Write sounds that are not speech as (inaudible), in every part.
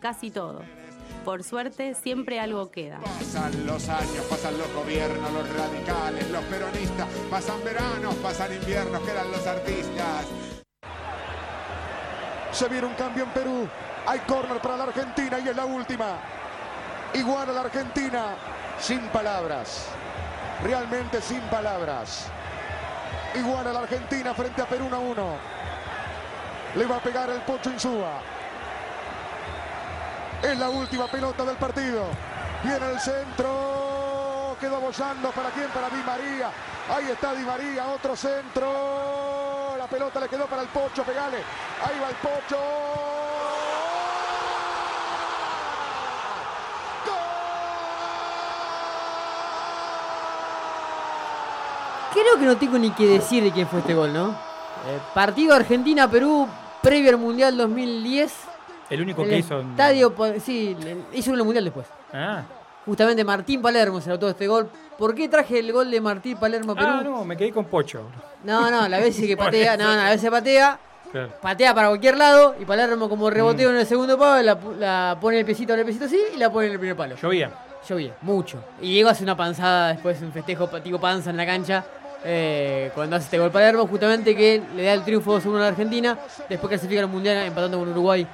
casi todo. Por suerte, siempre algo queda. Pasan los años, pasan los gobiernos, los radicales, los peronistas, pasan veranos, pasan inviernos, quedan los artistas. Se viene un cambio en Perú. Hay córner para la Argentina y es la última. Igual a la Argentina, sin palabras. Realmente sin palabras. Igual a la Argentina frente a Perú 1 a 1. Le va a pegar el Pocho Insúa. Es la última pelota del partido. Viene el centro. Quedó bollando. ¿Para quién? Para Di María. Ahí está Di María. Otro centro. La pelota le quedó para el Pocho. Pegale. Ahí va el Pocho. Creo que no tengo ni que decir de quién fue este gol, ¿no? Eh, partido Argentina-Perú, previo al Mundial 2010. El único El que hizo. Estadio, po- sí, hizo el Mundial después. Ah. Justamente Martín Palermo se anotó este gol. ¿Por qué traje el gol de Martín Palermo a Perú? Ah, no, me quedé con Pocho. No, no, la vez que (laughs) patea, no, no, la vez patea, Claro. patea para cualquier lado y Palermo como reboteo en el segundo palo, la, la pone el piecito en el piecito así y la pone en el primer palo. Llovía. Llovía, mucho. Y Diego hace una panzada después, un festejo tipo panza en la cancha. eh, cuando hace este gol Palermo, justamente que le da el triunfo 2-1 a la Argentina, después clasifica al Mundial empatando con Uruguay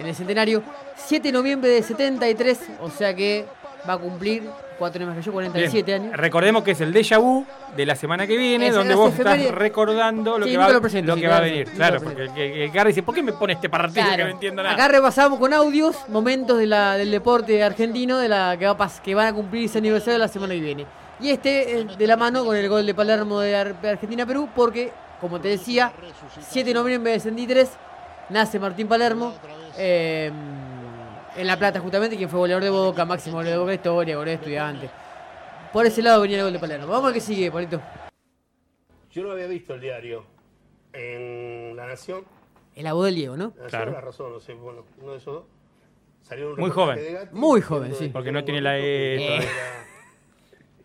en el centenario. 7 de noviembre de 73, o sea que va a cumplir 4 años más que yo, 47 Bien. años. Recordemos que es el déjà vu de la semana que viene, Es donde vos estás recordando lo Sí, que va, lo presento, lo sí, que va a venir. Claro, porque el, dice, ¿por qué me pone este partido que no entiendo nada? Acá repasamos con audios momentos de la- del deporte argentino de la que, va que van a cumplir ese aniversario la semana que viene. Y este eh, de la mano con el gol de Palermo de de Argentina-Perú, porque, como te decía, 7 de noviembre de 63 nace Martín Palermo. Eh, en La Plata, justamente, quien fue goleador de Boca, máximo goleador de Boca de historia, goleador de estudiante. Por ese lado venía el gol de Palermo. Vamos al que sigue, Polito. Yo no había visto el diario en La Nación. El voz del Diego, ¿no? La Claro. La Razón, no sé, bueno, uno de esos dos. Salió un Muy joven. de Gatti Muy joven, sí. Porque que no tiene la E era-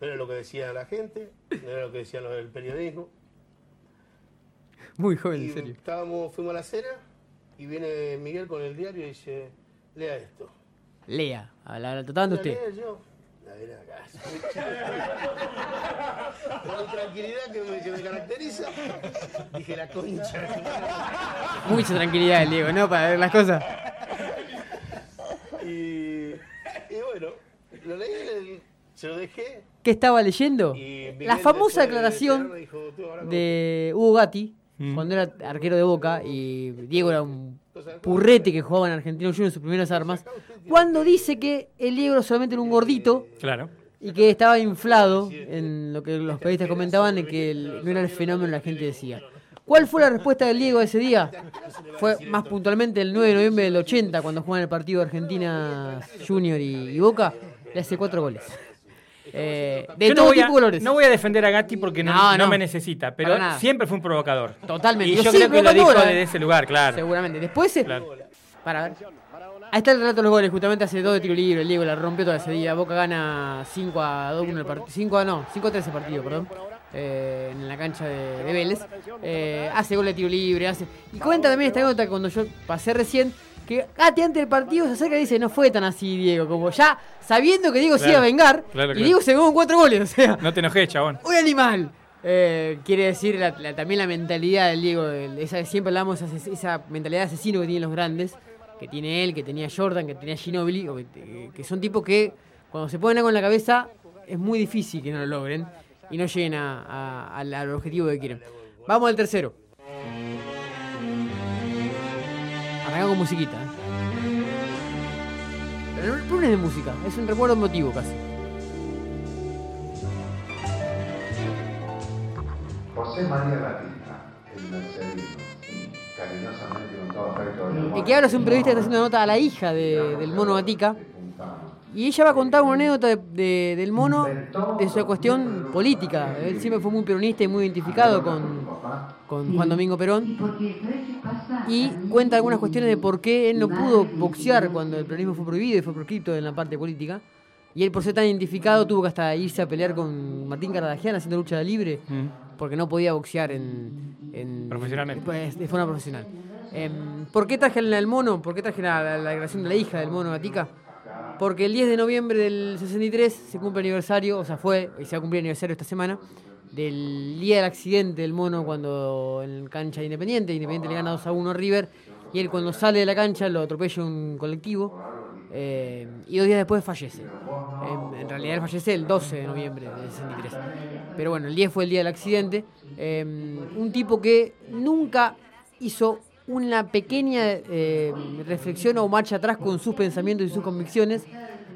No era lo que decía la gente, no era lo que decían los del periodismo. Muy joven, Y en serio. estábamos, fuimos a la cena y viene Miguel con el diario y dice, lea esto. Lea, tratando ¿La usted. leo yo? La ven acá. (laughs) Con la tranquilidad que me, que me caracteriza, dije la concha. Mucha tranquilidad el Diego, ¿no? Para ver las cosas. Y, y bueno, lo leí, le- se lo dejé. ¿Qué estaba leyendo? La famosa después de declaración cerrar dijo, "Tú ahora con- de Hugo Gatti, Mm. cuando era arquero de Boca, y Diego era un purrete que jugaba en Argentino Juniors en sus primeras armas, cuando dice que el Diego era solamente era un gordito Claro. y que estaba inflado en lo que los periodistas comentaban de que el- no era el fenómeno que la gente decía. ¿Cuál fue la respuesta del Diego ese día? Fue más puntualmente el 9 de noviembre del 80, cuando juegan el partido Argentina Junior y, y Boca, le hace cuatro goles. Eh, de Yo todo no voy, tipo a, de colores. no voy a defender a Gatti porque no, No, no no. me necesita, pero siempre fue un provocador. Totalmente. Y yo sigue creo que lo dijo desde ese lugar, claro. Seguramente. Después, eh, Claro. para ver. Ahí está el relato de los goles, justamente hace dos de tiro libre, el Diego la rompió toda ese día. Boca gana 5 a 2 en el partido. 5 a no, 5 a 3 el partido, perdón. eh, en la cancha de, de Vélez. Eh, hace gol de tiro libre, hace. Y cuenta también esta nota que cuando yo pasé recién. Que Gatti antes del partido se acerca y dice, no fue tan así, Diego. Como ya sabiendo que Diego se Claro, iba a vengar. claro, Y. Diego se vengó con cuatro goles, o sea. No te enojes, chabón. Un animal. Eh, quiere decir la- la- también la mentalidad del Diego. el- esa, siempre hablamos de esa, esa mentalidad de asesino que tienen los grandes. Que tiene él, que tenía Jordan, que tenía Ginobili. que, que son tipos que cuando se ponen algo en la cabeza es muy difícil que no lo logren. Y no lleguen a- a- al, al objetivo que quieren. Vamos al tercero. Con musiquita. Pero no, no es de música, es un recuerdo emotivo casi. José María Batista, el mercedino, cariñosamente con todo afecto. Y que ahora es un periodista que está haciendo nota a la hija de- del mono Gatica. Y ella va a contar una anécdota de- de- del mono de su cuestión política. Él siempre fue muy peronista y muy identificado con, con Juan Domingo Perón. Y cuenta algunas cuestiones de por qué él no pudo boxear cuando el peronismo fue prohibido y fue proscripto en la parte política. Y él por ser tan identificado tuvo que hasta irse a pelear con Martín Cardagian haciendo lucha libre porque no podía boxear en, en- Profesionalmente. pues, de forma profesional. Em, ¿Por qué traje al mono? ¿Por qué traje la, la, la declaración de la hija del mono Gatica? Porque el 10 de noviembre del 63 se cumple el aniversario, o sea, fue y se va a cumplir el aniversario esta semana, del día del accidente del mono cuando en cancha de Independiente, Independiente le gana 2 a 1 a River, y él cuando sale de la cancha lo atropella un colectivo eh, y dos días después fallece. En, realidad él fallece el 12 de noviembre del 63. Pero bueno, el 10 fue el día del accidente. Eh, un tipo que nunca hizo una pequeña eh, reflexión o marcha atrás con sus pensamientos y sus convicciones,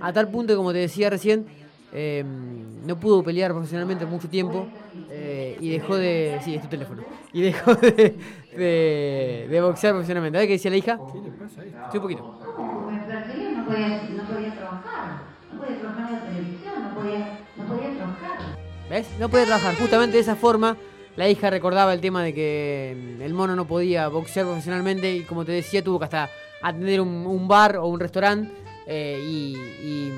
a tal punto como te decía recién, eh, no pudo pelear profesionalmente mucho tiempo eh, y dejó de. Sí, es tu teléfono. Y dejó de, de, de boxear profesionalmente. ¿Sabes qué decía la hija? Sí, un poquito. Me perseguían, no podía, no podía trabajar. No podía trabajar en la televisión, no podía, no podía trabajar. ¿Ves? No puede trabajar. Justamente de esa forma, la hija recordaba el tema de que mm, el mono no podía boxear profesionalmente y, como te decía, tuvo que hasta atender un, un bar o un restaurante eh, y, y,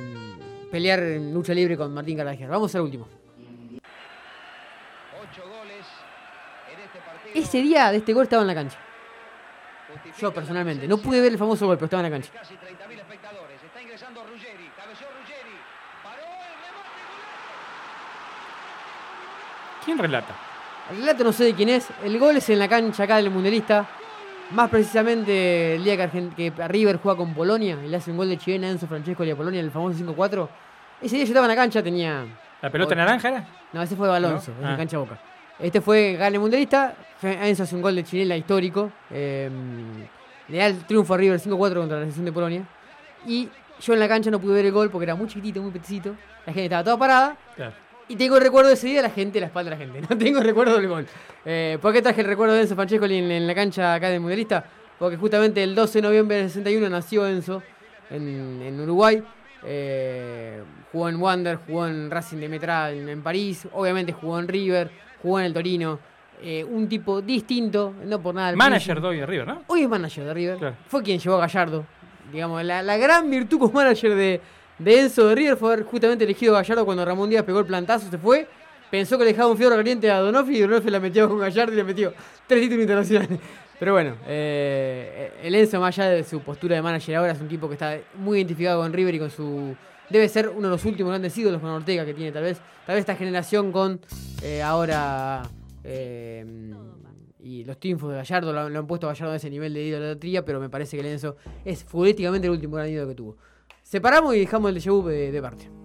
pelear en lucha libre con Martín Carvajal. Vamos al último. Ese día de este gol estaba en la cancha. Yo personalmente. No pude ver el famoso gol, pero estaba en la cancha. Casi 30.000 espectadores. Está ingresando Ruggeri. Cabeció Ruggeri. Paró el remate. ¿Quién relata? El relato no sé de quién es. El gol es en la cancha acá del Mundialista. Más precisamente el día que, Argent- que River juega con Polonia y le hace un gol de chilena a Enzo Francesco y a Polonia, el famoso 5-4. Ese día yo estaba en la cancha, tenía. ¿La pelota naranja era? No, ese fue Alonso, ¿No? en Ah. cancha Boca. Este fue gane mundialista. Enzo hace un gol de chilena histórico. eh, le da el triunfo a River 5-4 contra la selección de Polonia. Y yo en la cancha no pude ver el gol porque era muy chiquitito, muy petecito. La gente estaba toda parada. Claro. Y tengo el recuerdo de ese día de la gente, la espalda de la gente. (laughs) No tengo el recuerdo del gol. Eh, ¿Por qué traje el recuerdo de Enzo Francescoli en, en la cancha acá del Mundialista? Porque justamente el 12 de noviembre del 61 nació Enzo en, en Uruguay. Eh, jugó en Wander, jugó en Racing de Metra en, en París. Obviamente jugó en River, jugó en el Torino. Eh, un tipo distinto, no por nada. Manager de hoy de River, ¿no? Hoy es manager de River. Claro. Fue quien llevó a Gallardo. Digamos, la, la gran virtud como manager de, de Enzo de River fue justamente elegido Gallardo cuando Ramón Díaz pegó el plantazo, se fue. Pensó que le dejaba un fierro caliente a Donofi y Donofi la metió con Gallardo y le metió tres títulos internacionales. Pero bueno, eh, el Enzo, más allá de su postura de manager ahora, es un tipo que está muy identificado con River y con su. Debe ser uno de los últimos grandes ídolos con Ortega que tiene, tal vez. Tal vez esta generación con eh, ahora. eh, y los triunfos de Gallardo lo, han- lo han puesto a Gallardo a ese nivel de idolatría, pero me parece que el Enzo es futbolísticamente el último gran ídolo que tuvo. Separamos y dejamos el de de, de parte.